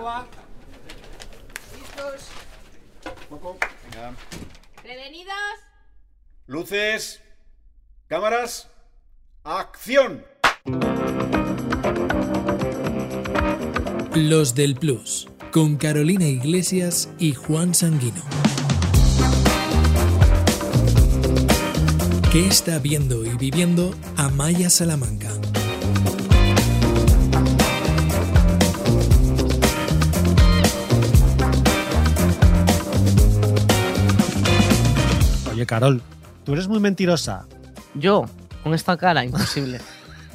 ¿Cómo va? ¿Listos? Poco. Venga. ¿Prevenidos? Luces. Cámaras. Acción. Los del Plus, con Carolina Iglesias y Juan Sanguino. ¿Qué está viendo y viviendo Amaya Salamanca? Carol, tú eres muy mentirosa. Yo, con esta cara, imposible.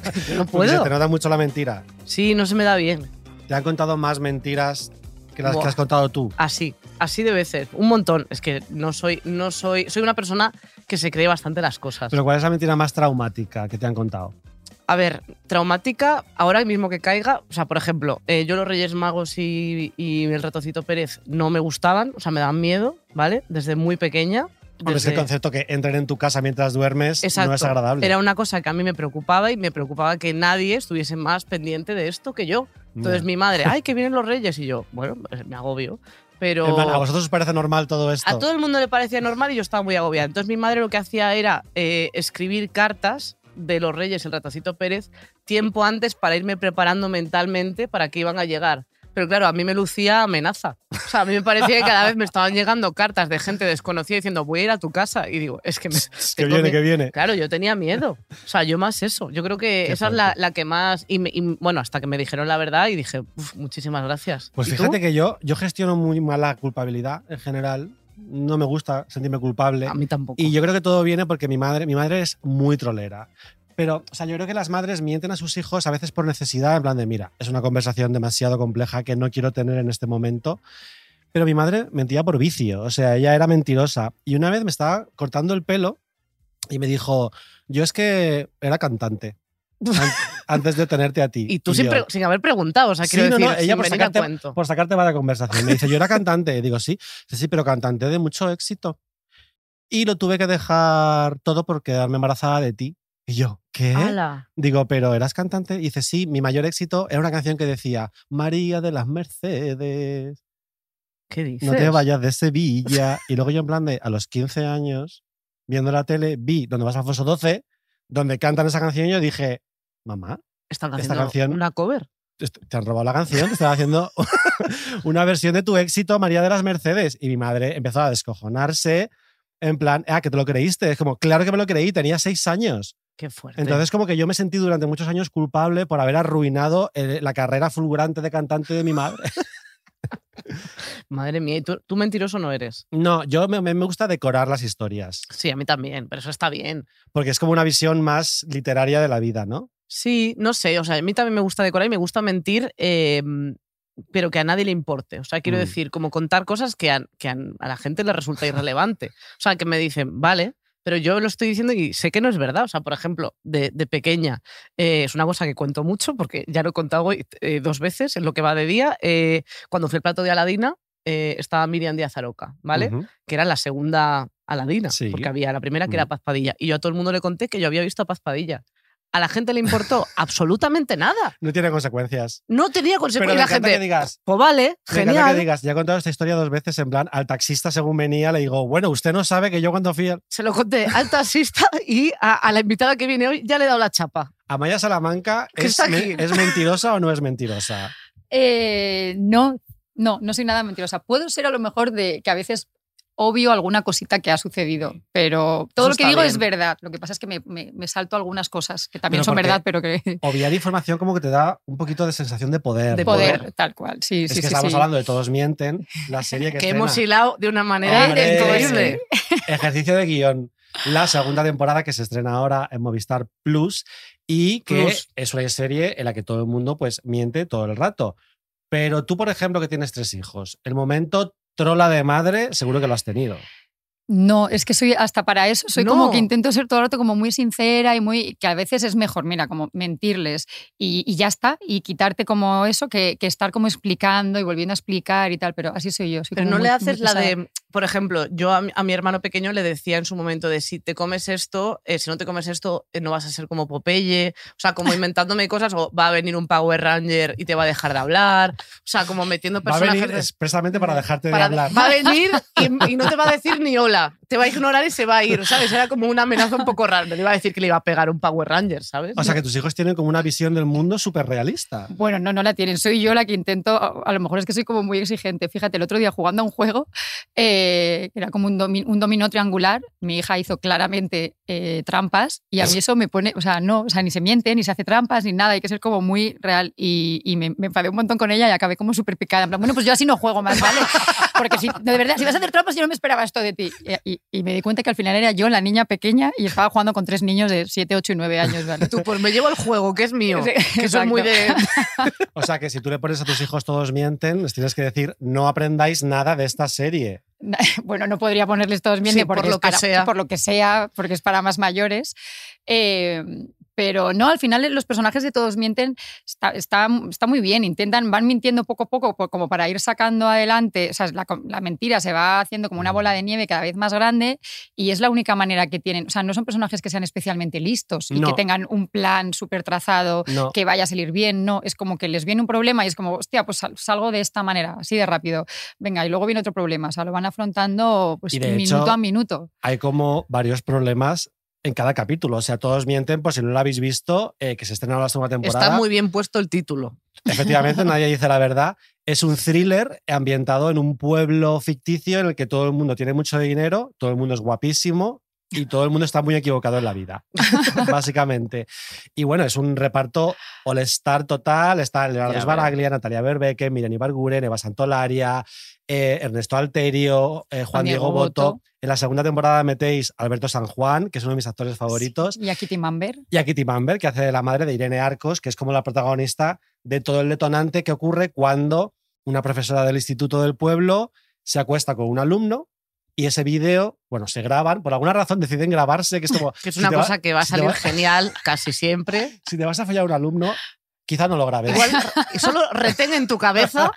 No Porque se puedo. te nota mucho la mentira. Sí, no se me da bien. Te han contado más mentiras que las que has contado tú. Así, así de veces. Un montón. Es que no soy, no soy. Soy una persona que se cree bastante las cosas. Pero ¿cuál es la mentira más traumática que te han contado? A ver, traumática, ahora mismo que caiga. O sea, por ejemplo, eh, yo los Reyes Magos y, y el Ratocito Pérez no me gustaban, o sea, me daban miedo, ¿vale? Desde muy pequeña. Hombre, es el desde- concepto que entren en tu casa mientras duermes Exacto. no es agradable. Era una cosa que a mí me preocupaba y me preocupaba que nadie estuviese más pendiente de esto que yo. Entonces mi madre, ay, que vienen los reyes. Y yo, bueno, pues me agobio. Pero plan, ¿A vosotros os parece normal todo esto? a todo el mundo le parecía normal y yo estaba muy agobiada. Entonces mi madre lo que hacía era eh, escribir cartas de los reyes, el ratacito Pérez, tiempo antes para irme preparando mentalmente para que iban a llegar. Pero claro, a mí me lucía amenaza. O sea, a mí me parecía que cada vez me estaban llegando cartas de gente desconocida diciendo, voy a ir a tu casa. Y digo, es que me, Es que viene, que viene. Claro, yo tenía miedo. O sea, yo más eso. Yo creo que Qué esa es la, que más. Y, me- y, bueno, hasta que me dijeron la verdad y dije, "Uf, muchísimas gracias. Pues fíjate que yo, yo gestiono muy mal la culpabilidad en general. No me gusta sentirme culpable. A mí tampoco. Y yo creo que todo viene porque mi madre, mi madre es muy trolera. Pero, o sea, yo creo que las madres mienten a sus hijos a veces por necesidad, en plan de, mira, es una conversación demasiado compleja que no quiero tener en este momento. Pero mi madre mentía por vicio, o sea, ella era mentirosa. Y una vez me estaba cortando el pelo y me dijo, yo es que era cantante an- antes de tenerte a ti. y tú sin, pre- sin haber preguntado, o sea, Sí, quiero no, decir, no, ella sin por sacarte, por sacarte mala conversación. Me dice, yo era cantante. Y digo, sí, sí, sí, pero cantante de mucho éxito. Y lo tuve que dejar todo por quedarme embarazada de ti. Y yo, ¿qué? ¡Hala! Digo, pero eras cantante. Y dice, sí, mi mayor éxito era una canción que decía, María de las Mercedes, ¿Qué dices? no te vayas de Sevilla. y luego yo en plan de, a los 15 años, viendo la tele, vi donde vas a Alfonso 12, donde cantan esa canción y yo dije, mamá, Están esta haciendo canción- una cover. Te han robado la canción, te estaba haciendo una versión de tu éxito, María de las Mercedes. Y mi madre empezó a descojonarse, en plan, ah, que te lo creíste. Es como, claro que me lo creí, tenía seis años. Qué fuerte. Entonces, como que yo me sentí durante muchos años culpable por haber arruinado eh, la carrera fulgurante de cantante de mi madre. Madre mía, ¿y tú, tú mentiroso no eres? No, yo me, me gusta decorar las historias, Sí, a mí también, pero eso está bien. porque es como una visión más literaria de la vida, ¿no? Sí, no sé, o sea, a mí también me gusta decorar y me gusta mentir, eh, pero que a nadie le importe. O sea, quiero Mm. decir, como contar cosas que, a, que a, a la gente le resulta irrelevante. O sea, que me dicen, vale, pero yo lo estoy diciendo y sé que no es verdad. O sea, por ejemplo, de, de pequeña, eh, es una cosa que cuento mucho porque ya lo he contado hoy eh, dos veces en lo que va de día. eh, cuando fui al plato de Aladina, estaba Miriam Díaz Aroca, ¿vale? Que era la segunda Aladina, Sí. porque había la primera que era Mm. Paz Padilla. Y yo a todo el mundo le conté que yo había visto a Paz Padilla. A la gente le importó absolutamente nada. No tiene consecuencias. No tenía Pero consecuencias. me Y la gente, que digas, pues vale, Me encanta que genial. digas, ya he contado esta historia dos veces, en plan, al taxista según venía le digo, bueno, usted no sabe que yo cuando fui Se lo conté al taxista y a, a la invitada que viene hoy ya le he dado la chapa. Amaya Salamanca, ¿es, me-. ¿es mentirosa o no es mentirosa? Eh, no, no, no soy nada mentirosa. Puedo ser a lo mejor de que a veces obvio alguna cosita que ha sucedido, pero todo Eso lo que digo bien. es verdad. Lo que pasa es que me, me- me salto algunas cosas que también Pero son verdad, pero que Obviar información como que te da un poquito de sensación de poder. De ¿no? poder, tal cual. Sí, Es sí, que sí. estamos sí. hablando de Todos Mienten, la serie que, Que estrena. hemos hilado de una manera Hombre, increíble. Ejercicio de guion. La segunda temporada que se estrena ahora en Movistar Plus y que Plus. es una serie en la que todo el mundo pues miente todo el rato. Pero tú, por ejemplo, que tienes tres hijos, el momento trola de madre seguro que lo has tenido. No, es que soy hasta para eso, soy como que intento ser todo el rato como muy sincera y muy que a veces es mejor, mira, como mentirles y, y ya está, y quitarte como eso que, que estar como explicando y volviendo a explicar y tal, pero así soy yo. soy Pero no muy- le haces la de, por ejemplo, yo a mi, a mi hermano pequeño le decía en su momento de si te comes esto, eh, si no te comes esto, eh, no vas a ser como Popeye. O sea, como inventándome cosas, o va a venir un Power Ranger y te va a dejar de hablar. O sea, como metiendo Va a personajes. venir expresamente para dejarte para- de hablar. Va a venir y, y no te va a decir ni hola. Te va a ignorar y se va a ir, ¿sabes? Era como una amenaza un poco rara. No le iba a decir que le iba a pegar un Power Ranger, ¿sabes? O sea, que tus hijos tienen como una visión del mundo súper realista. Bueno, no, no la tienen. Soy yo la que intento, a lo mejor es que soy como muy exigente. Fíjate, el otro día jugando a un juego, eh, era como un, domi- un dominó triangular, mi hija hizo claramente eh, trampas y a mí eso me pone, o sea, no, o sea, ni se miente, ni se hace trampas, ni nada, hay que ser como muy real. Y, y me, me enfadé un montón con ella y acabé como súper picada. En plan, bueno, pues yo así no juego más, ¿vale? Porque si, de verdad, si vas a hacer trampas, yo no me esperaba esto de ti. Y, y- y me di cuenta que al final era yo la niña pequeña y estaba jugando con tres niños de 7, 8 y 9 años, ¿vale? Tú, pues me llevo el juego, que es mío. Sí, que soy muy de. O sea, que si tú le pones a tus hijos todos mienten, les tienes que decir, no aprendáis nada de esta serie. bueno, no podría ponerles todos Sí, porque por lo es que para- sea. por lo que sea, porque es para más mayores. Eh, pero no, al final los personajes de Todos Mienten está, está, está muy bien, intentan, van mintiendo poco a poco po- como para ir sacando adelante, o sea, la, mentira se va haciendo como una bola de nieve cada vez más grande y es la única manera que tienen, o sea, no son personajes que sean especialmente listos y No. que tengan un plan súper trazado, No. que vaya a salir bien, no, es como que les viene un problema y es como, hostia, pues sal- salgo de esta manera, así de rápido. Venga, y luego viene otro problema, o sea, lo van afrontando pues Y de minuto hecho- a minuto. Hay como varios problemas en cada capítulo. O sea, todos mienten, por si no lo habéis visto, eh, que se estrena la segunda temporada. Está muy bien puesto el título. Efectivamente, nadie dice la verdad. Es un thriller ambientado en un pueblo ficticio en el que todo el mundo tiene mucho dinero, todo el mundo es guapísimo y todo el mundo está muy equivocado en la vida, básicamente. Y bueno, es un reparto all-star total. Está Leonardo Sbaraglia, Natalia Berbeque, Miriam Ibarguren, Eva Santolaria, eh, Ernesto Alterio, eh, Juan Diego, Diego Boto. Boto. En la segunda temporada metéis a Alberto San Juan, que es uno de mis actores favoritos, Y a Kitty Mamber. y a Kitty Mamber, que hace de la madre de Irene Arcos, que es como la protagonista de todo el detonante que ocurre cuando una profesora del instituto del pueblo se acuesta con un alumno y ese vídeo, bueno, se graban, por alguna razón deciden grabarse, que es como... Que es si una va- cosa que va a si salir va- genial casi siempre. Si te vas a follar a un alumno, quizá no lo grabes. Igual solo retén en tu cabeza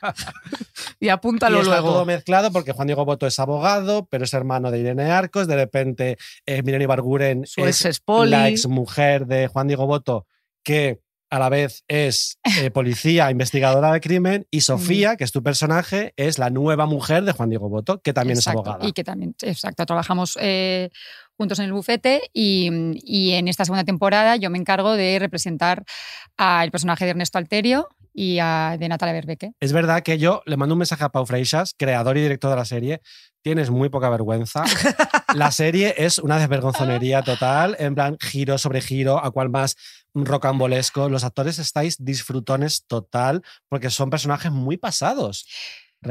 y y apúntalo todo luego. mezclado porque Juan Diego Boto es abogado, pero es hermano de Irene Arcos. De repente, eh, Miriam Ibarguren Su es ex la exmujer de Juan Diego Boto, que a la vez es eh, policía, investigadora de crimen, y Sofía, que es tu personaje, es la nueva mujer de Juan Diego Boto, que también Exacto, es abogada. Y que también, exacto, trabajamos eh, juntos en el bufete y, y en esta segunda temporada yo me encargo de representar al personaje de Ernesto Alterio y a, de Natalia Berbeque. Es verdad que yo le mando un mensaje a Pau Freixas, creador y director de la serie. Tienes muy poca vergüenza. La serie es una desvergonzonería total, en plan giro sobre giro, a cual más rocambolesco. Los actores estáis disfrutones total porque son personajes muy pasados.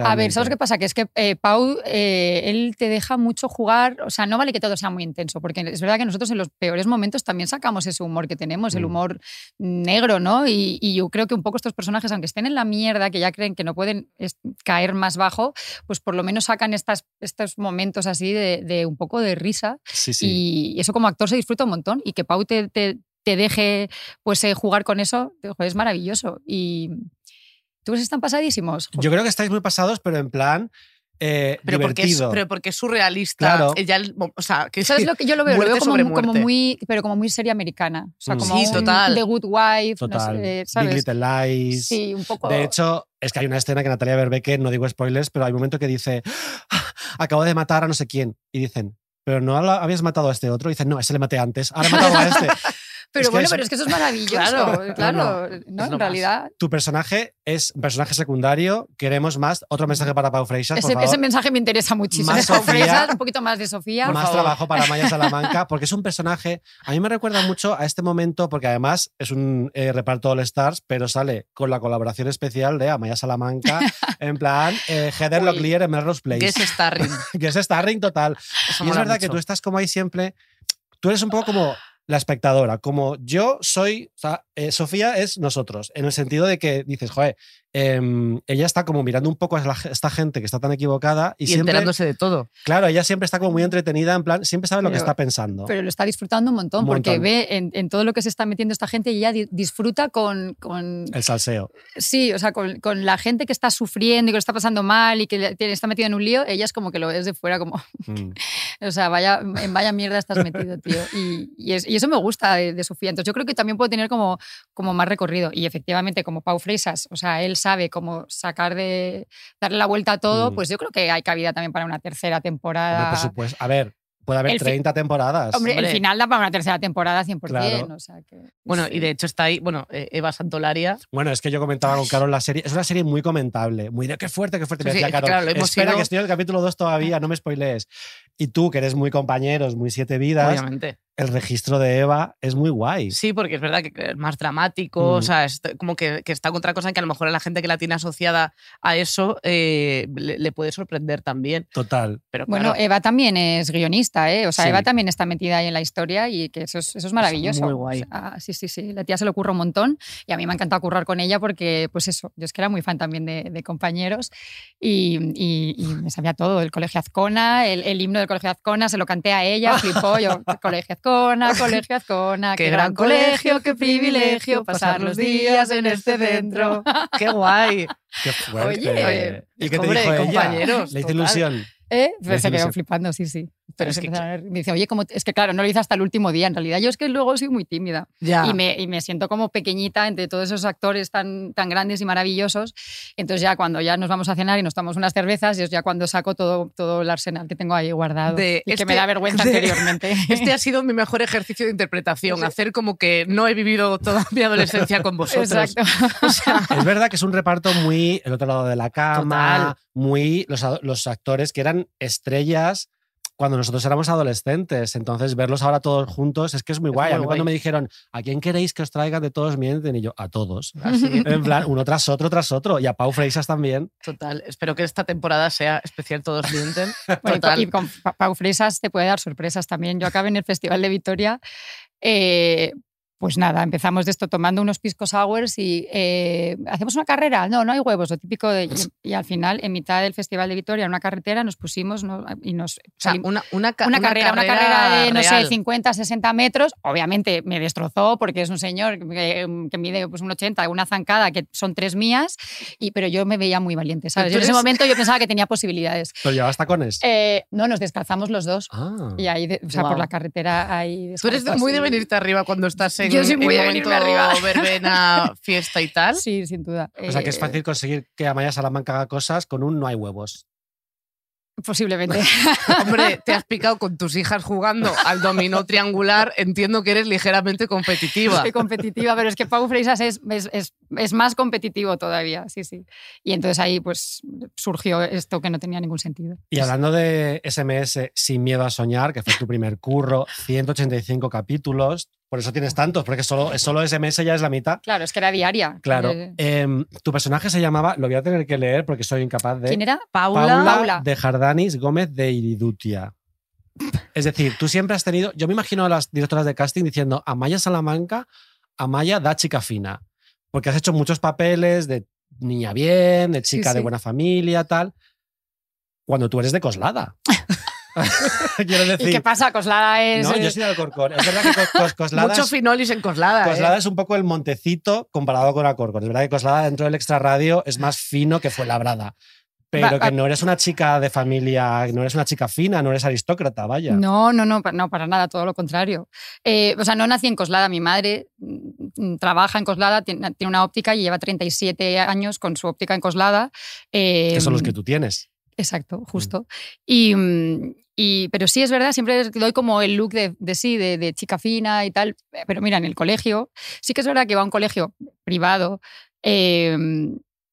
A ver. ¿sabes qué pasa? Que es que eh, Pau, eh, él te deja mucho jugar, o sea, no vale que todo sea muy intenso, porque es verdad que nosotros en los peores momentos también sacamos ese humor que tenemos, el Mm. humor negro, ¿no? Y, y yo creo que un poco estos personajes, aunque estén en la mierda, que ya creen que no pueden caer más bajo, pues por lo menos sacan estas, estos momentos así de, de un poco de risa Sí, sí. y eso como actor se disfruta un montón y que Pau te, te- te deje pues eh, jugar con eso, joder, es maravilloso. Y tú están pasadísimos. Yo creo que estáis muy pasados, pero en plan eh, Pero porque, es, pero porque es surrealista. Claro. Ella, el- o sea, que ¿Sabes lo que yo lo veo? Lo veo como, como muy, pero como muy serie americana. O sea, Mm. como Sí, un total. The Good Wife, no Total. sé, Big ¿sabes? Little Lies. Sí, un poco. De hecho, es que hay una escena que Natalia Berbeque, no digo spoilers, pero hay un momento que dice, "Ah, acabo de matar a no sé quién. Y dicen, pero no habías matado a este otro. Y dicen, no, ese le maté antes, ahora he matado a este. pero es que bueno, es- pero es que eso es maravilloso. Claro. Claro, No, ¿no? es en más. realidad. tu personaje es un personaje secundario. Queremos más. Otro mensaje para Pau Freixas, por Ese, favor. ese mensaje me interesa muchísimo. Más Pau un poquito más de Sofía. más favor. trabajo para Maya Salamanca, porque es un personaje. A mí me recuerda mucho a este momento, porque además es un eh, reparto All Stars, pero sale con la colaboración especial de Amaya Salamanca, en plan eh, Heather. Locklear en Melrose Place. Guest starring. que es starring total. Eso y es verdad que mucho. tú estás como ahí siempre. Tú eres un poco como la espectadora, como yo soy. O sea, eh, Sofía es nosotros, en el sentido de que dices, joder, em, ella está como mirando un poco a la- esta gente que está tan equivocada y, Y, siempre, enterándose de todo. claro, ella siempre está como muy entretenida, en plan, siempre sabe lo que está pensando. Pero lo está disfrutando un montón, Un porque montón. ve en, en todo lo que se está metiendo esta gente y ella di- disfruta con, con el salseo. sí, o sea, con, con la gente que está sufriendo y que lo está pasando mal y que está metido en un lío, ella es como que lo ves de fuera como, Mm. o sea, vaya, en vaya mierda estás metido, tío. Y, y es- y eso me gusta de, de Sofía. Entonces yo creo que también puede tener como, como más recorrido. Y efectivamente, como Pau Fresas, o sea, él sabe cómo sacar de, darle la vuelta a todo, Mm. pues yo creo que hay cabida también para una tercera Hombre, temporada. por supuesto. A ver, puede haber El fi- 30 temporadas. Hombre, el final da para una tercera temporada 100%. Claro. O sea que, Bueno, sí. y de hecho está ahí, bueno, eh, Eva Santolaria. Bueno, es que yo comentaba con Carol la serie. Es una serie muy comentable. Muy de qué fuerte, qué fuerte. Me Sí, decía es que Carol. claro, lo hemos Espera, que estoy en el capítulo 2 todavía, no me spoilees. Y tú, que eres muy compañeros, muy siete vidas, Obviamente. El registro de Eva es muy guay. Sí, porque es verdad que es más dramático, Mm. o sea, es como que, que está contra cosa que a lo mejor a la gente que la tiene asociada a eso eh, le, le puede sorprender también. Total. Pero Bueno, claro, Eva también es guionista, ¿eh? O sea, Sí. Eva también está metida ahí en la historia y que eso es, eso es maravilloso. muy guay. O sea, sí, sí, sí. La tía se lo ocurre un montón y a mí me ha encantado currar con ella porque, pues eso, yo es que era muy fan también de, de compañeros y, y- y me sabía todo. El Colegio Azcona, el, el himno del Colegio Azcona, se lo canté a ella, flipó yo. Colegio Azcona, Colegio Azcona, qué, gran colegio, qué privilegio pasar los días en este centro. qué guay. Qué fuerte. Oye, oye, ¿Y qué te dijo ella? compañeros, Le hizo ilusión. ¿Eh? Pues se quedó flipando, sí, sí. Pero es se que- empezaron a ver- me dice, oye, ¿cómo te-?" es que claro, no lo hice hasta el último día en realidad. Yo es que luego soy muy tímida Ya. y, me, y me siento como pequeñita entre todos esos actores tan, tan grandes y maravillosos. Entonces ya cuando ya nos vamos a cenar y nos tomamos unas cervezas, es ya cuando saco todo, todo el arsenal que tengo ahí guardado De y que este- me da vergüenza de- anteriormente. Este ha sido mi mejor ejercicio de interpretación, Sí. hacer como que no he vivido toda mi adolescencia con vosotros. Exacto. O sea, Es verdad que es un reparto muy el otro lado de la cama, Total. muy los, los actores que eran estrellas cuando nosotros éramos adolescentes. Entonces, verlos ahora todos juntos es que es muy Es guay. a mí cuando me dijeron, ¿a quién queréis que os traigan de todos mienten? Y yo, a todos. así, En plan, uno tras otro, tras otro. Y a Pau Freisas también. total. Espero que esta temporada sea especial Todos Mienten. Bueno, y con- Total. y con Pa- Pau Fresas te puede dar sorpresas también. Yo acabé en el Festival de Vitoria. eh, pues nada, empezamos de esto tomando unos pisco sours y eh, hacemos una carrera. No, no hay huevos, lo típico de. Y, y al final, en mitad del Festival de Vitoria, en una carretera, nos pusimos ¿no? y nos. O sea, una, una, ca- una, carrera, una carrera de, no sé, real. 50, 60 metros. Obviamente me destrozó porque es un señor que, que mide pues, un 80, una zancada que son tres mías, y, pero yo me veía muy valiente, ¿sabes? Yo en ese momento yo pensaba que tenía posibilidades. Pero llevabas tacones. Eh, no, nos descalzamos los dos. ah. Y ahí, o sea, por la carretera ahí. Tú eres muy de venirte arriba cuando estás en, Yo soy muy en momento venirme arriba. verbena, fiesta y tal. Sí, sin duda. O sea que es Eh, fácil conseguir que Amaya Salamanca haga cosas con un no hay huevos. Posiblemente. Hombre, te has picado con tus hijas jugando al dominó triangular. Entiendo que eres ligeramente competitiva. Soy competitiva, pero es que Pau Freisas es, es, es- es más competitivo todavía, sí, sí. Y entonces ahí pues surgió esto que no tenía ningún sentido. Y hablando de SMS Sin Miedo a Soñar, que fue tu primer curro, 185 capítulos. Por eso tienes tantos, porque solo, solo SMS ya es la mitad. Claro, es que era diaria. Claro. Eh, Em, tu personaje se llamaba, lo voy a tener que leer porque soy incapaz de. ¿Quién era? Paula, Paula, Paula. de Jardanis Gómez de Iridutia. Es decir, tú siempre has tenido. Yo me imagino a las directoras de casting diciendo Amaya Salamanca, Amaya da chica fina. Porque has hecho muchos papeles de niña bien, de chica Sí, de buena familia, tal. Cuando tú eres de Coslada. Quiero ¿Y decir. qué pasa? Coslada es. No, eh, yo soy de Alcorcón. Es verdad que Cos- Cos- Coslada, mucho es, finolis en Coslada. ¿eh? Coslada es un poco el montecito comparado con Alcorcón. Es verdad que Coslada dentro del extrarradio es más fino que fue labrada. Pero Va- que va- no eres una chica de familia, no eres una chica fina, no eres aristócrata, vaya. No, no, no, no, para nada, todo lo contrario. Eh, o sea, no nací en Coslada. Mi madre mm, trabaja en Coslada, tiene, una óptica y lleva 37 años con su óptica en Coslada. Eh, que son los que tú tienes. Exacto, justo. Y, mm, y- pero sí es verdad, siempre doy como el look de, de sí, de, de chica fina y tal. Pero mira, en el colegio, sí que es verdad que iba a un colegio privado. eh,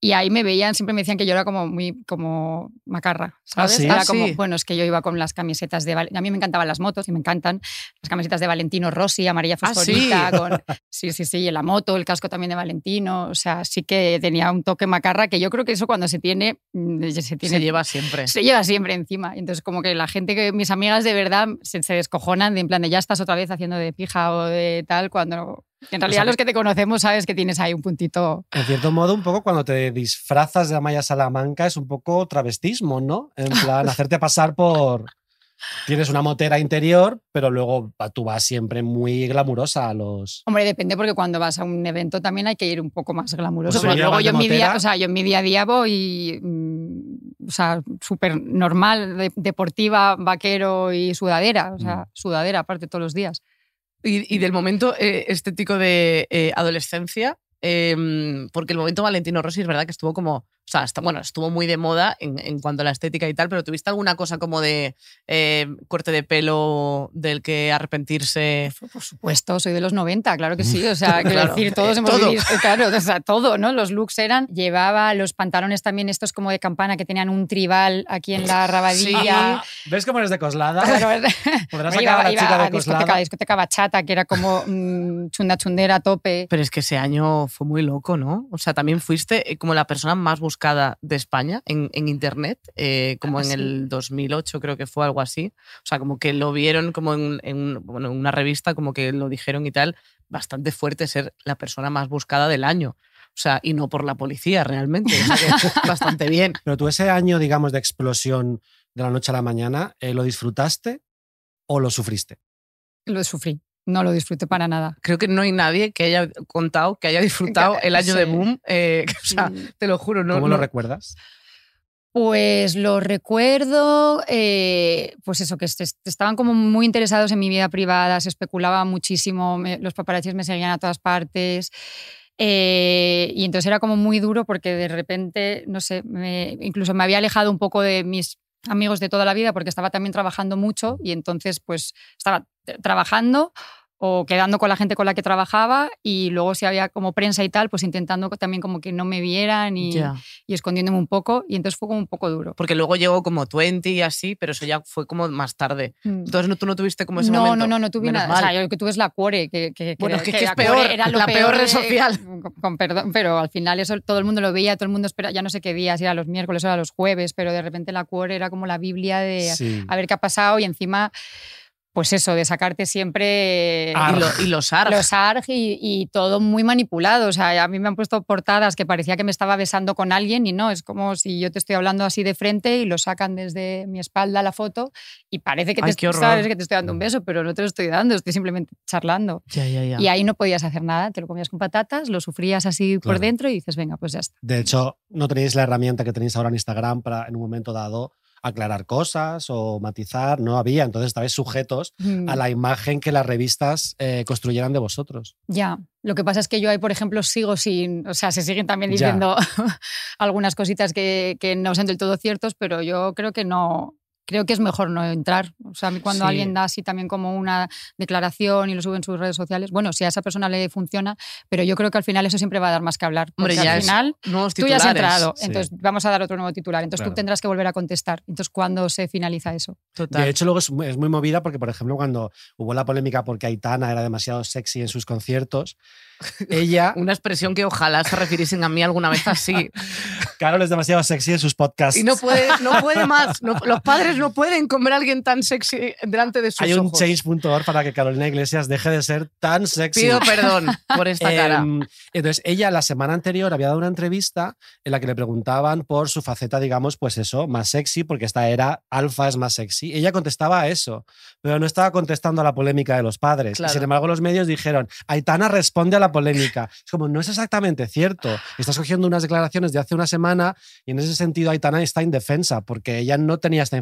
y ahí me veían, siempre me decían que yo era como muy como macarra, ¿sabes? sí? Era Ah, como, sí. bueno, es que yo iba con las camisetas de... A mí me encantaban las motos y me encantan las camisetas de Valentino Rossi, amarilla Ah, sí. fosforita, con... Sí, sí, sí, y la moto, el casco también de Valentino, o sea, sí que tenía un toque macarra que yo creo que eso cuando se tiene, mm, se tiene Se lleva siempre. se lleva siempre encima. Entonces, como que la gente, que mis amigas de verdad se, se descojonan de en plan de ya estás otra vez haciendo de pija o de tal, cuando En realidad, O sea, los que te conocemos sabes que tienes ahí un puntito. En cierto modo, un poco cuando te disfrazas de Amaya Salamanca es un poco travestismo, ¿no? En plan, hacerte pasar por... Tienes una motera interior, pero luego tú vas siempre muy glamurosa a los... Hombre, depende porque cuando vas a un evento también hay que ir un poco más glamuroso. Pues pero luego yo en, mi día, o sea, yo en mi día a día voy, mm, o sea, súper normal, de- deportiva, vaquero y sudadera. O sea, Mm. sudadera aparte todos los días. Y, y del momento eh, estético de eh, adolescencia, em, porque el momento Valentino Rossi es verdad que estuvo como, o sea, está, bueno, estuvo muy de moda en, en cuanto a la estética y tal, pero ¿tuviste alguna cosa como de eh, corte de pelo del que arrepentirse? Por supuesto, soy de los 90, claro que sí. O sea, quiero Claro. decir, todos hemos Todo. vivido, claro, o sea, todo, ¿no? Los looks eran, llevaba los pantalones también estos como de campana que tenían un tribal aquí en la rabadilla. ¿Ves cómo eres de Coslada? Claro, Podrás sacar a la iba chica a de discoteca, Coslada. discoteca bachata, que era como mm, chunda chundera a tope. Pero es que ese año fue muy loco, ¿no? O sea, también fuiste eh, como la persona más buscada de España en, en Internet, eh, como Ah, en sí. el 2008 creo que fue algo así. O sea, como que lo vieron como en, en, bueno, en una revista, como que lo dijeron y tal, bastante fuerte ser la persona más buscada del año. O sea, y no por la policía realmente. O sea, que bastante bien. Pero tú ese año, digamos, de explosión de la noche a la mañana, eh, ¿lo disfrutaste o lo sufriste? Lo sufrí, no lo disfruté para nada. Creo que no hay nadie que haya contado, que haya disfrutado el año de. Boom. eh, o sea, Mm. te lo juro, no. ¿Cómo no- lo recuerdas? Pues lo recuerdo, eh, pues eso, que est- est- estaban como muy interesados en mi vida privada, se especulaba muchísimo, me- los paparazzis me seguían a todas partes. eh, y entonces era como muy duro porque de repente, no sé, me- incluso me había alejado un poco de mis amigos de toda la vida porque estaba también trabajando mucho y entonces pues estaba trabajando o quedando con la gente con la que trabajaba y luego si había como prensa y tal, pues intentando también como que no me vieran y, Ya. y escondiéndome un poco y entonces fue como un poco duro. Porque luego llegó como 20 y así, pero eso ya fue como más tarde. Mm. Entonces ¿no- tú no tuviste como ese no, momento. no, no, no tuve Menos nada. O sea, mal. yo lo que tuve es la cuore, que, que, que Bueno, era- que es que es la peor, era lo la peor red de- social. Con, con perdón, pero al final eso todo el mundo lo veía, todo el mundo espera, ya no sé qué días, si era los miércoles o era los jueves, pero de repente la cuore era como la Biblia de Sí. a ver qué ha pasado y encima, pues eso, de sacarte siempre Ah, Y, lo- y los ARG. los ARG y, y todo muy manipulado. O sea, a mí me han puesto portadas que parecía que me estaba besando con alguien y no, es como si yo te estoy hablando así de frente y lo sacan desde mi espalda la foto y parece que Ay, te, sabes que te estoy dando un beso, pero no te lo estoy dando, estoy simplemente charlando. Ya, ya, ya. Y ahí no podías hacer nada, te lo comías con patatas, lo sufrías así Claro. por dentro y dices, venga, pues ya está. De hecho, no tenéis la herramienta que tenéis ahora en Instagram para en un momento dado aclarar cosas o matizar, no había, entonces estabais sujetos Mm. a la imagen que las revistas eh, construyeran de vosotros. Ya, lo que pasa es que yo ahí, por ejemplo, sigo sin, o sea, se siguen también diciendo algunas cositas que, que no son del todo ciertos, pero yo creo que no, creo que es mejor no entrar. O sea, a mí cuando Sí. alguien da así también como una declaración y lo sube en sus redes sociales, bueno, si a esa persona le funciona, pero yo creo que al final eso siempre va a dar más que hablar. Porque Hombre, ya al final Nuevos tú ya has entrado, sí. entonces vamos a dar otro nuevo titular, entonces Claro. tú tendrás que volver a contestar. Entonces, ¿cuándo se finaliza eso? Total. De hecho, luego es, muy- es muy movida porque, por ejemplo, cuando hubo la polémica porque Aitana era demasiado sexy en sus conciertos, ella, Una expresión que ojalá se refiriesen a mí alguna vez así. Carol es demasiado sexy en sus podcasts. Y no puede, no puede más. No- los padres no pueden comer a alguien tan sexy delante de sus Hay un ojos. change.org para que Carolina Iglesias deje de ser tan sexy. Pido perdón por esta cara. Em, entonces, ella la semana anterior había dado una entrevista en la que le preguntaban por su faceta, digamos, pues eso, más sexy, porque esta era alfa es más sexy. Ella contestaba a eso, pero no estaba contestando a la polémica de los padres. Y sin embargo, los medios dijeron, Aitana responde a la polémica. Es como, no es exactamente cierto. Estás cogiendo unas declaraciones de hace una semana y en ese sentido Aitana está indefensa, porque ella no tenía esta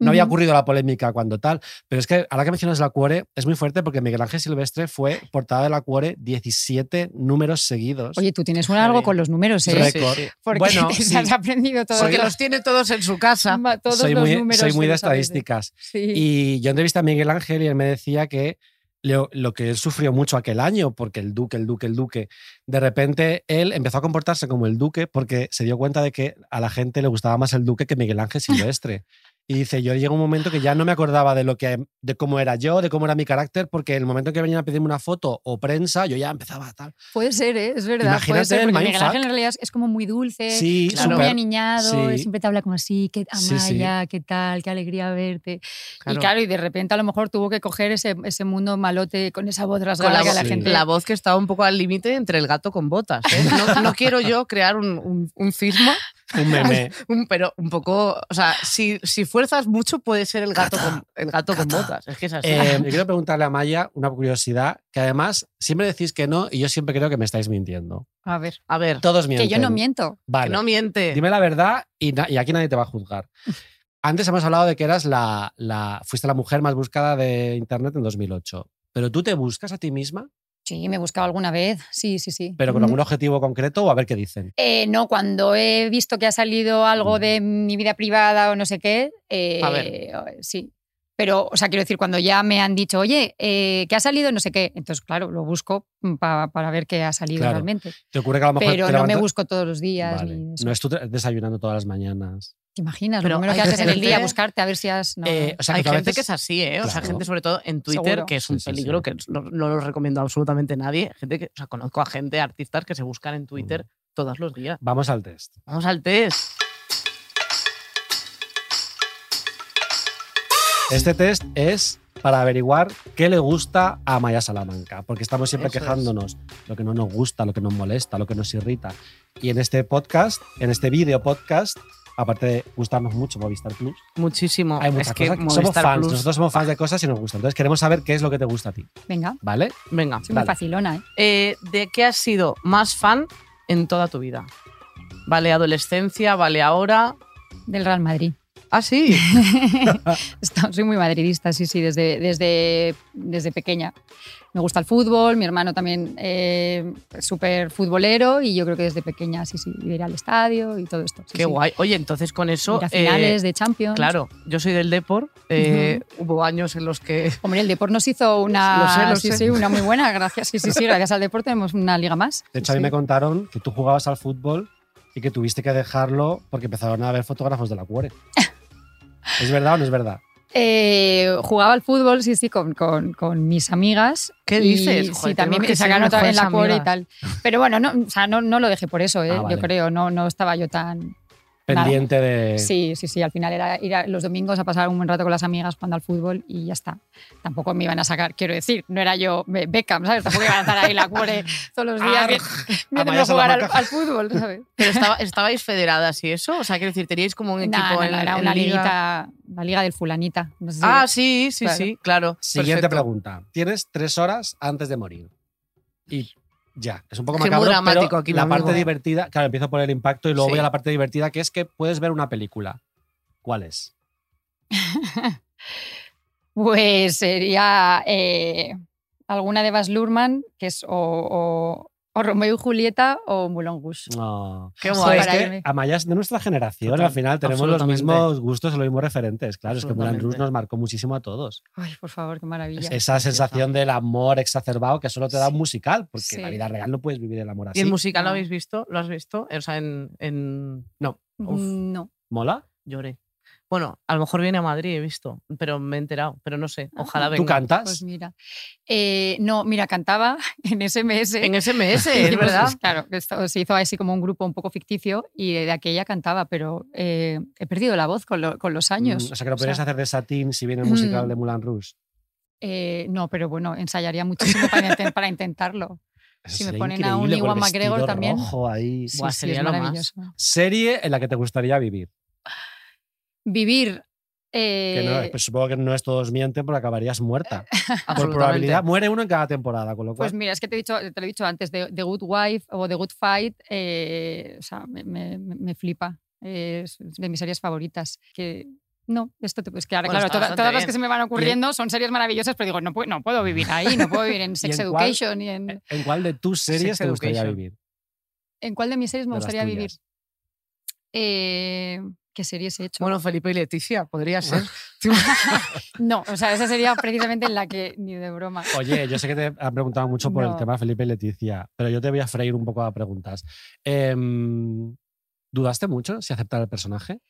no había ocurrido la polémica cuando tal. Pero es que ahora que mencionas la Cuore, es muy fuerte porque Miguel Ángel Silvestre fue portada de la Cuore 17 números seguidos. Oye, tú tienes un algo con los números, ¿eh? Sí, Récord. sí. Porque Bueno, te sí. has aprendido todo. Porque los tiene todos en su casa. todos soy los muy, números. soy muy de estadísticas. Sí. Y yo entrevisté a Miguel Ángel y él me decía que lo, lo que él sufrió mucho aquel año, porque el duque, el duque, el duque, de repente él empezó a comportarse como el duque porque se dio cuenta de que a la gente le gustaba más el duque que Miguel Ángel Silvestre. Y dice, yo llega un momento que ya no me acordaba de lo que de cómo era yo, de cómo era mi carácter, porque el momento que venían a pedirme una foto o prensa, yo ya empezaba a tal. Puede ser, ¿eh? es verdad. Imagínate puede ser, el Miguel. Ángel en realidad es- es como muy dulce, Sí, es muy súper. aniñado, Sí. siempre te habla como así, qué Sí, sí. Amaya, qué tal, qué alegría verte. Claro. Y claro, y de repente a lo mejor tuvo que coger ese, ese mundo malote con esa voz rasgada la, que la gente... la voz que estaba un poco al límite entre el gato con botas. ¿eh? No, no quiero yo crear un, un, un cisma, Un meme. un- pero un poco. O sea, si, si fuerzas mucho, puede ser el gato, con, el gato con botas. Es que es así. Eh, yo quiero preguntarle a Maya una curiosidad, que además siempre decís que no y yo siempre creo que me estáis mintiendo. A ver, a ver, Todos mienten. que yo no miento. Vale. que no miente. Dime la verdad y, y aquí nadie te va a juzgar. Antes hemos hablado de que eras la, la, fuiste la mujer más buscada de Internet en 2008. ¿Pero tú te buscas a ti misma? Sí, me he buscado alguna vez, sí, sí, sí. ¿Pero con algún objetivo concreto o a ver qué dicen? Eh, no, cuando he visto que ha salido algo de mi vida privada o no sé qué, eh, A ver. sí. Pero, o sea, quiero decir, cuando ya me han dicho, oye, eh, que ha salido no sé qué, entonces, claro, lo busco pa- para ver qué ha salido Claro. realmente. ¿Te ocurre que a lo mejor Pero no me busco todos los días. Vale. No es tú te- desayunando todas las mañanas. ¿Te imaginas? Pero lo primero que haces en el día, buscarte a ver si has... no, Eh, o sea, Hay gente veces- que es así, ¿eh? O sea, gente sobre todo en Twitter, Seguro. que es un Sí, peligro sí. que no, no lo recomiendo a absolutamente nadie. Gente que, o sea, conozco a gente, artistas que se buscan en Twitter todos los días. Vamos al test. Vamos al test. Este test es para averiguar qué le gusta a Maya Salamanca, porque estamos siempre Eso es. quejándonos lo que no nos gusta, lo que nos molesta, lo que nos irrita. Y en este podcast, en este video podcast, aparte de gustarnos mucho Movistar Plus, Muchísimo. hay es muchas que cosas. Somos fans, Plus- nosotros somos fans de cosas y nos gustan. Entonces queremos saber qué es lo que te gusta a ti, Venga, ¿vale? Venga. soy muy facilona, ¿eh? Eh, ¿De qué has sido más fan en toda tu vida? ¿Vale adolescencia? ¿Vale ahora? Del Real Madrid. Ah, sí. Está- Soy muy madridista, sí, sí, desde, desde, desde pequeña. Me gusta el fútbol, mi hermano también eh, es súper futbolero y yo creo que desde pequeña, sí, sí, ir al estadio y todo esto. sí, Qué sí. guay. Oye, entonces con eso. Ir a finales eh, de Champions. Claro, yo soy del Depor. eh, Hubo años en los que. Hombre, el Deport nos hizo una, Lo sé, lo sí, sé. sí, una muy buena, gracias. Sí, sí, sí, gracias al Deport tenemos una liga más. De hecho, a mí me contaron que tú jugabas al fútbol y que tuviste que dejarlo porque empezaron a haber fotógrafos de la cuore. ¿Es verdad o no es verdad? Eh, jugaba al fútbol, sí, sí, con, con- con mis amigas. ¿Qué Y dices? sí, Joder, también tenemos me sacaron otra en la cuore y tal. Pero bueno, no, o sea, no, no lo dejé por eso, ¿eh? Ah, vale. yo creo. No, no estaba yo tan. Nada. Pendiente de. Sí, sí, sí. Al final era ir a- los domingos a pasar un buen rato con las amigas jugando al fútbol y ya está. Tampoco me iban a sacar, quiero decir, no era yo Be- Beckham, ¿sabes? Tampoco iban a estar ahí en la cuore todos los días Arg. vi- viéndome Amaya jugar al, fútbol, ¿sabes? Pero estaba- estabais federadas y eso. O sea, quiero decir, teníais como un equipo No, no, en no, era en una liga? liguita, la liga del fulanita. No sé si- Ah, sí, sí, Claro. sí, claro. Siguiente Perfecto. pregunta. Tienes tres horas antes de morir. Y ya, es un poco Es muy dramático pero aquí, la amigo. parte divertida, claro, empiezo por el impacto y luego Sí. voy a la parte divertida, que es que puedes ver una película. ¿Cuál es? Pues sería eh, alguna de Baz Luhrmann, que es o, o- o Romeo y Julieta o Moulin Rouge. No. Qué Sí, guay. Es que irme. Amaya es de nuestra generación, Total, al final tenemos los mismos gustos y los mismos referentes. Claro, es que Moulin Rouge nos marcó muchísimo a todos. Ay, por favor, qué maravilla. Esa sensación del amor exacerbado que solo te da un musical, porque Sí. en la vida real no puedes vivir el amor así. ¿Y el musical lo habéis visto? ¿Lo has visto? O sea, en. en... No. Uf. Mm, No. ¿Mola? Lloré. Bueno, a lo mejor viene a Madrid, he visto, pero me he enterado, pero no sé. Ojalá venga. ¿Tú cantas? Pues mira. Eh, no, mira, cantaba en SMS. En SMS, es verdad. Claro, esto se hizo así como un grupo un poco ficticio y de aquella cantaba, pero eh, he perdido la voz con, lo- con los años. Mm, O sea, que lo podrías O sea, hacer de satín si viene el musical Mm. de Moulin Rouge. eh, no, pero bueno, ensayaría muchísimo para, intent- para intentarlo. Eso Si me ponen a un Ewan McGregor también. rojo ahí. Sí, Buah, sí, sería es lo más. Serie en la que te gustaría vivir. Vivir. Que no, eh, pues supongo que no es todos mienten porque acabarías muerta. Por probabilidad, muere uno en cada temporada, con lo cual. Pues mira, es que te, he dicho, te lo he dicho antes, The, The Good Wife o The Good Fight, eh, o sea, me, me- flipa. Es de mis series favoritas. Que no, esto te pues que ahora, Bueno, claro, toda- todas las bien. que se me van ocurriendo son series maravillosas, pero digo, no, puedo- no puedo vivir ahí, no puedo vivir en Sex en cuál? Education ni en. ¿En cuál de tus series Sex te gustaría Education. vivir? ¿En cuál de mis series me de gustaría vivir? Eh, ¿Qué series he hecho? Bueno, Felipe y Leticia, podría ser. no, o sea, esa sería precisamente en la que ni de broma. Oye, yo sé que te han preguntado mucho por el tema de Felipe y Leticia, pero yo te voy a freír un poco a preguntas. Em, ¿Dudaste mucho si aceptar el personaje?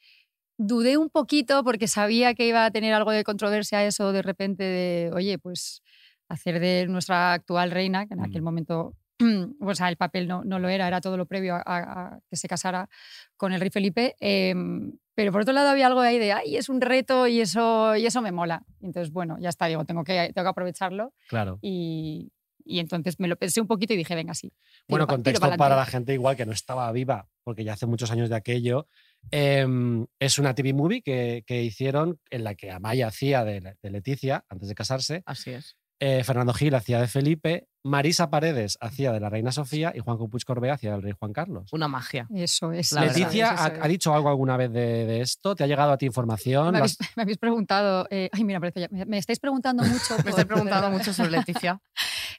dudé un poquito porque sabía que iba a tener algo de controversia eso de repente de, oye, pues hacer de nuestra actual reina, que en aquel Mm. momento o sea, el papel no, no lo era, era todo lo previo a, que se casara con el rey Felipe. em, pero por otro lado había algo ahí de, ay, es un reto y eso, y eso me mola. Entonces, bueno, ya está, digo, tengo que, tengo que aprovecharlo. Claro. Y, y entonces me lo pensé un poquito y dije, venga, sí. Bueno, pa- contexto para la gente igual que no estaba viva, porque ya hace muchos años de aquello. em, es una TV movie que, que hicieron en la que Amaya hacía de, de Leticia antes de casarse, Así es. Eh, Fernando Gil hacía de Felipe, Marisa Paredes hacía de la reina Sofía y Juan Puig Corbea hacía del rey Juan Carlos. Una magia. Eso es. La verdad, Leticia, eso ha, dicho algo alguna vez de, de esto? ¿Te ha llegado a ti información? Me ¿Lo habéis, has- me habéis preguntado, eh, ay, mira, parece ya- me, me estáis preguntando mucho. Me estoy preguntando mucho sobre Leticia.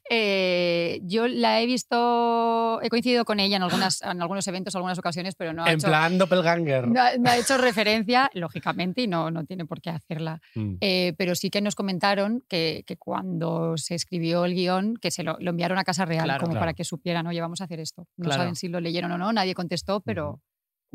Eh, yo la he visto, he coincidido con ella en, algunas, en algunos eventos, algunas ocasiones, pero no ha, En hecho, plan doppelganger. no, ha- no ha hecho referencia, lógicamente, y no, no tiene por qué hacerla. Mm. Eh, pero sí que nos comentaron que, que cuando se escribió el guion, que se lo, lo enviaron a Casa Real, Claro. como Claro. para que supieran, oye, vamos a hacer esto. No Claro. saben si lo leyeron o no, nadie contestó, pero...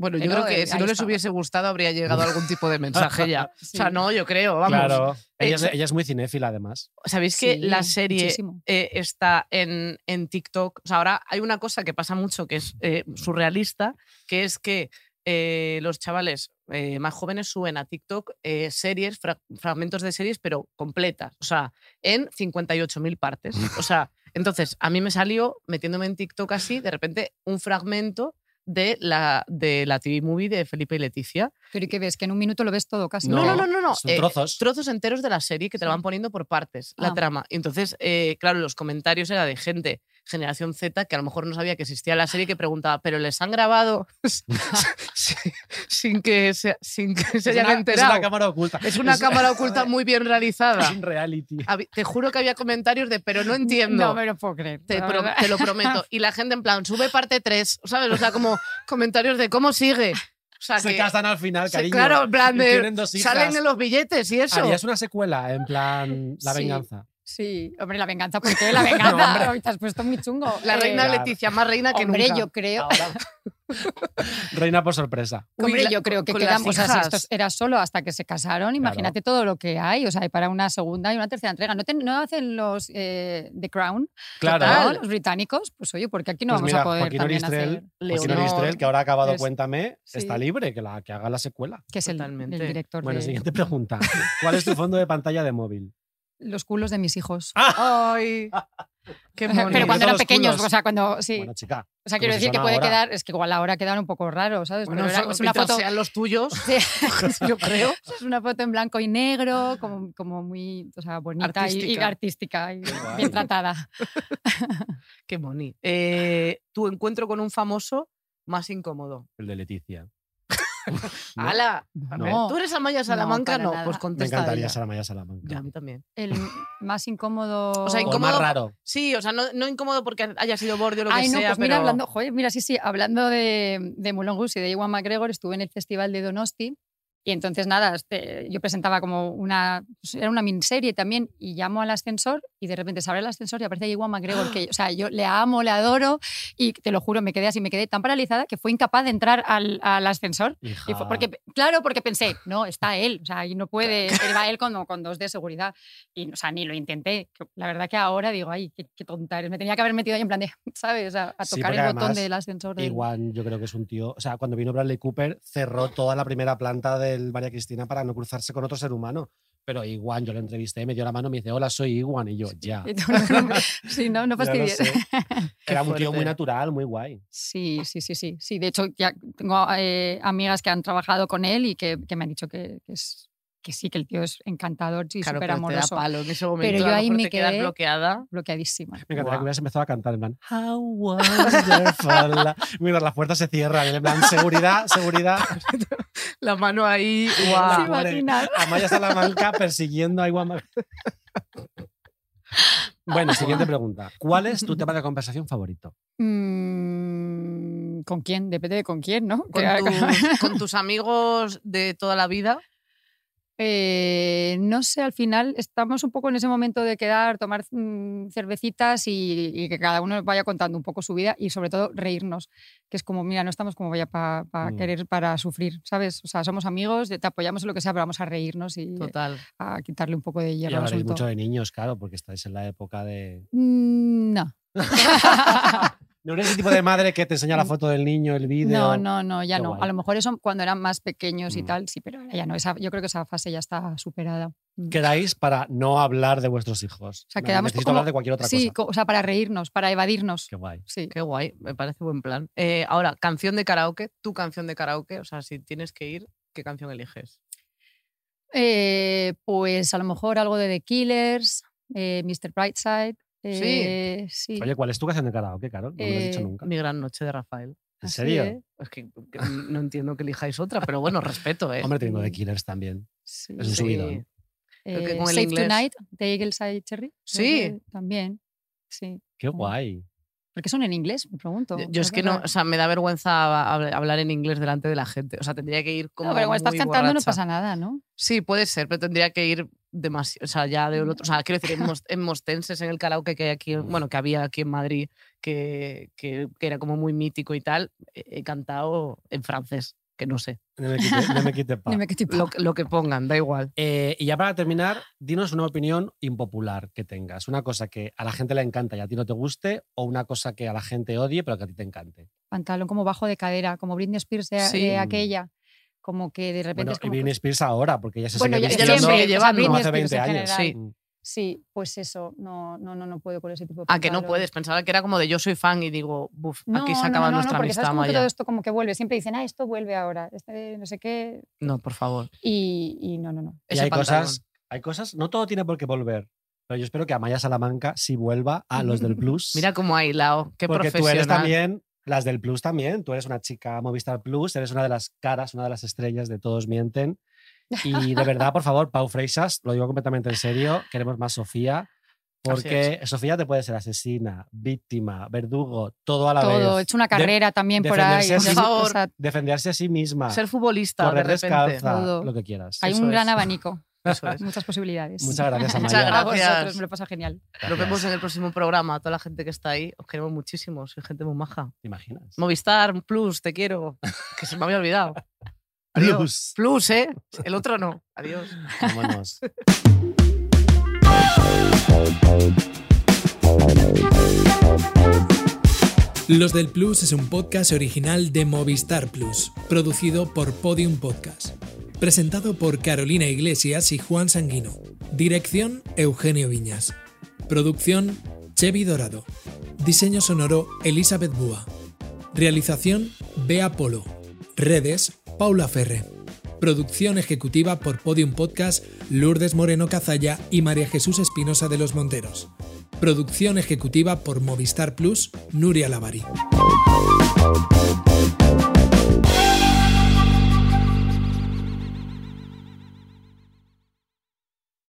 Bueno, yo creo que si no les estaba. hubiese gustado habría llegado algún tipo de mensaje ya. Sí. O sea, no, yo creo, vamos. Claro. Ella es, ella es muy cinéfila, además. ¿Sabéis que Sí, la serie eh, está en, en TikTok? O sea, ahora hay una cosa que pasa mucho que es eh, surrealista, que es que eh, los chavales eh, más jóvenes suben a TikTok eh, series, fra- fragmentos de series, pero completas. O sea, en 58.000 partes. O sea, entonces a mí me salió metiéndome en TikTok así, de repente, un fragmento de la, de la TV movie de Felipe y Leticia. Pero ¿y qué ves? Que en un minuto lo ves todo casi. No, no, no, no. no. Son eh, trozos. trozos enteros de la serie que te lo Sí. van poniendo por partes, la Ah. trama. Y entonces, eh, claro, los comentarios era de gente, generación Z, que a lo mejor no sabía que existía la serie, que preguntaba, pero les han grabado sin, que se, sin que se Es hayan una- enterado. Es una cámara oculta. Es una cámara oculta muy bien realizada. Es un reality. Te juro que había comentarios de, pero no entiendo. No me lo puedo creer. Te, pro- lo prometo. Y la gente en plan, sube parte 3, ¿sabes? O sea, como comentarios de cómo sigue. O sea, Se que- casan al final, cariño. claro, en plan de, salen en los billetes y eso. Harías una secuela, en plan La Sí. venganza. Sí, hombre, la venganza, ¿por qué? La venganza. hombre. Hoy te has puesto muy chungo. La Eh, reina Claro. Leticia, más reina que Hombre, nunca. yo creo. Reina por sorpresa. Uy, Hombre, yo creo que quedan, las o sea, si esto hijas. era solo hasta que se casaron, imagínate todo lo que hay, o sea, hay para una segunda y una tercera entrega. ¿No, te- no hacen los eh, The Crown, Claro. ¿no? los británicos? Pues oye, porque aquí no Pues vamos mira, a poder Joaquín también Oristrel, hacer, Joaquín Leonor. Oristrel, que ahora ha acabado Es- Cuéntame, sí. está libre, que, la, que haga la secuela. que es el, el director Bueno, de siguiente pregunta. ¿Cuál es tu fondo de pantalla de móvil? Los culos de mis hijos. Ay, qué Pero cuando eran pequeños, culos. o sea, cuando sí. Bueno, chica. o sea, quiero decir que puede ahora. quedar, es que igual ahora quedan un poco raros, ¿sabes? Bueno, Pero era- es una foto, sean los tuyos, Sí. yo creo. es una foto en blanco y negro, como, como muy, o sea, bonita y- y, Artística. y bien tratada. Qué boni. Eh, tu encuentro con un famoso más incómodo. El de Leticia. ¿No? ¡Hala! No. ¿Tú eres Amaya Salamanca? No, pues Me contesta encantaría ella. ser Amaya Salamanca. Ya, a mí también. El más incómodo. O sea, O incómodo- más raro. Sí, o sea, no, no incómodo porque haya sido borde o lo que Ay, no, sea, pues mira, pero... hablando, joder, mira, sí, sí, hablando de, de Rouge y de Iwan McGregor, estuve en el festival de Donosti y entonces nada, este, yo presentaba como una, pues, era una miniserie también y llamo al ascensor y de repente se abre el ascensor y aparece Iwan McGregor, que, o sea, yo le amo, le adoro y te lo juro, me quedé así, me quedé tan paralizada que fue incapaz de entrar al, al ascensor. Y fue porque, claro, porque pensé, no, está él, o sea, y no puede, él va él con, con dos de seguridad. Y, o sea, ni lo intenté. La verdad que ahora digo, ay, qué, qué tonta eres. Me tenía que haber metido ahí en plan de, ¿sabes? A Sí, tocar porque el botón además, del ascensor. del- Igual yo creo que es un tío. O sea, cuando vino Bradley Cooper, cerró toda la primera planta del María Cristina para no cruzarse con otro ser humano. Pero Iguan, yo lo entrevisté, me dio la mano y me dice, hola, soy Iguan. Y yo, ya. Sí, no, no fastidies. sé. Era un tío muy natural, muy guay. Sí, sí, sí, sí. Sí, de hecho, ya tengo eh, amigas que han trabajado con él y que, que me han dicho que, que es, que sí, que el tío es encantador y Claro, súper pero te da amoroso. palo en ese momento. yo a lo ahí me quedé- bloqueada. Bloqueadísima. Me encantaría Guau. que hubieras empezado a cantar en plan, How wonderful. la-". Mira, las puertas se cierran, en plan, seguridad, seguridad. La mano ahí, ¿Se guau. Madre, imaginan? Amaya Salamanca persiguiendo a Mac- Bueno, siguiente pregunta. ¿Cuál es tu tema de conversación favorito? Mm, ¿Con quién? Depende de con quién, ¿no? con tus amigos de toda la vida. Eh, no sé, al final estamos un poco en ese momento de quedar, tomar mm, cervecitas y, y que cada uno vaya contando un poco su vida y sobre todo reírnos, que es como, mira, no estamos como vaya para Mm. querer, para sufrir, ¿sabes? O sea, somos amigos, te apoyamos en lo que sea, pero vamos a reírnos y Total. a quitarle un poco de Y hierro hablaréis asunto. mucho de niños, claro, porque estáis en la época de. Mm, No. No eres el tipo de madre que te enseña la foto del niño, el vídeo. No, no, no, ya Qué no. guay. A lo mejor eso cuando eran más pequeños y Mm. tal, sí, pero ahora ya no. Esa, yo creo que esa fase ya está superada. Mm. Quedáis para no hablar de vuestros hijos. O sea, No, quedamos Necesito como- hablar de cualquier otra sí, cosa. co- o sea, para reírnos, para evadirnos. Qué guay. Sí. Qué guay, me parece buen plan. Eh, ahora, canción de karaoke, tu canción de karaoke, o sea, si tienes que ir, ¿qué canción eliges? Eh, pues a lo mejor algo de The Killers, eh, Mr. Brightside. Eh, sí. Oye, ¿cuál es tu canción de karaoke, Caro? No me lo has dicho Eh, nunca. Mi gran noche de Rafael. ¿En Así, serio? ¿eh? Es que, que no entiendo que elijáis otra, pero bueno, respeto, ¿eh? Hombre, teniendo de Killers también. Sí. Es un Sí. que Eh, con el Save inglés- Tonight de Eagles Eye Cherry. Sí. También. Sí. Qué guay. ¿Por qué son en inglés? Me pregunto. Yo, yo es que no, o sea, me da vergüenza hab- hablar en inglés delante de la gente. O sea, tendría que ir como. No, pero cuando estás cantando no pasa nada, ¿no? Sí, puede ser, pero tendría que ir demasiado. O sea, ya de otro. O sea, quiero decir, en, Mos- en Mostenses, en el karaoke que hay aquí, bueno, que había aquí en Madrid, que, que, que era como muy mítico y tal, he, he cantado en francés, que no sé. No me quite, no me quite pa. Lo, que- lo que pongan, da igual. Eh, y ya para terminar, dinos una opinión impopular que tengas. Una cosa que a la gente le encanta y a ti no te guste, o una cosa que a la gente odie pero que a ti te encante. Pantalón como bajo de cadera, como Britney Spears de, Sí. de aquella. Como que de repente Bueno, es y como. Britney Spears ahora, porque ya se Bueno, sigue ya, siempre, o sea, llevando. como Britney hace Spears 20 en años. Sí. Sí, pues eso, no, no, no, no puedo con ese tipo de Ah, que no puedes. Pensaba que era como de yo soy fan y digo, buf, No, aquí se no, acaba no, no, nuestra porque sabes amistad, Maya. todo esto como que vuelve. Siempre dicen, ah, esto vuelve ahora, este no sé qué. No, por favor. Y, y no, no, no. Y Ese hay pantalón. cosas, hay cosas, no todo tiene por qué volver. Pero yo espero que Amaya Salamanca sí vuelva a los del Plus. Mira cómo ha hilado. Qué porque tú profesional. eres también, las del Plus también, tú eres una chica Movistar Plus, eres una de las caras, una de las estrellas de Todos Mienten. Y de verdad, por favor, Pau Freixas, lo digo completamente en serio, queremos más Sofía, porque Sofía te puede ser asesina, víctima, verdugo, todo a la Todo, vez. hecho una De- carrera también por ahí. a sí- sea, defenderse a sí misma, Ser futbolista, correr de repente. descalza, Todo. lo que quieras. hay Eso un gran es. abanico, Eso es. muchas posibilidades. Muchas gracias, Amaya. Muchas A vosotros, gracias. me lo pasa genial. Nos vemos en el próximo programa. A toda la gente que está ahí, os queremos muchísimo. Soy gente muy maja. ¿Te imaginas? Movistar Plus, te quiero. Que se me había olvidado. Adiós. Plus. Plus, ¿eh? El otro no. Adiós. Vámonos. Los del Plus es un podcast original de Movistar Plus, producido por Podium Podcast. Presentado por Carolina Iglesias y Juan Sanguino. Dirección Eugenio Viñas. Producción Chevy Dorado. Diseño sonoro Elizabeth Búa. Realización Bea Polo. Redes Paula Ferre. Producción ejecutiva por Podium Podcast Lourdes Moreno Cazalla y María Jesús Espinosa de los Monteros. Producción ejecutiva por Movistar Plus Nuria Lavari.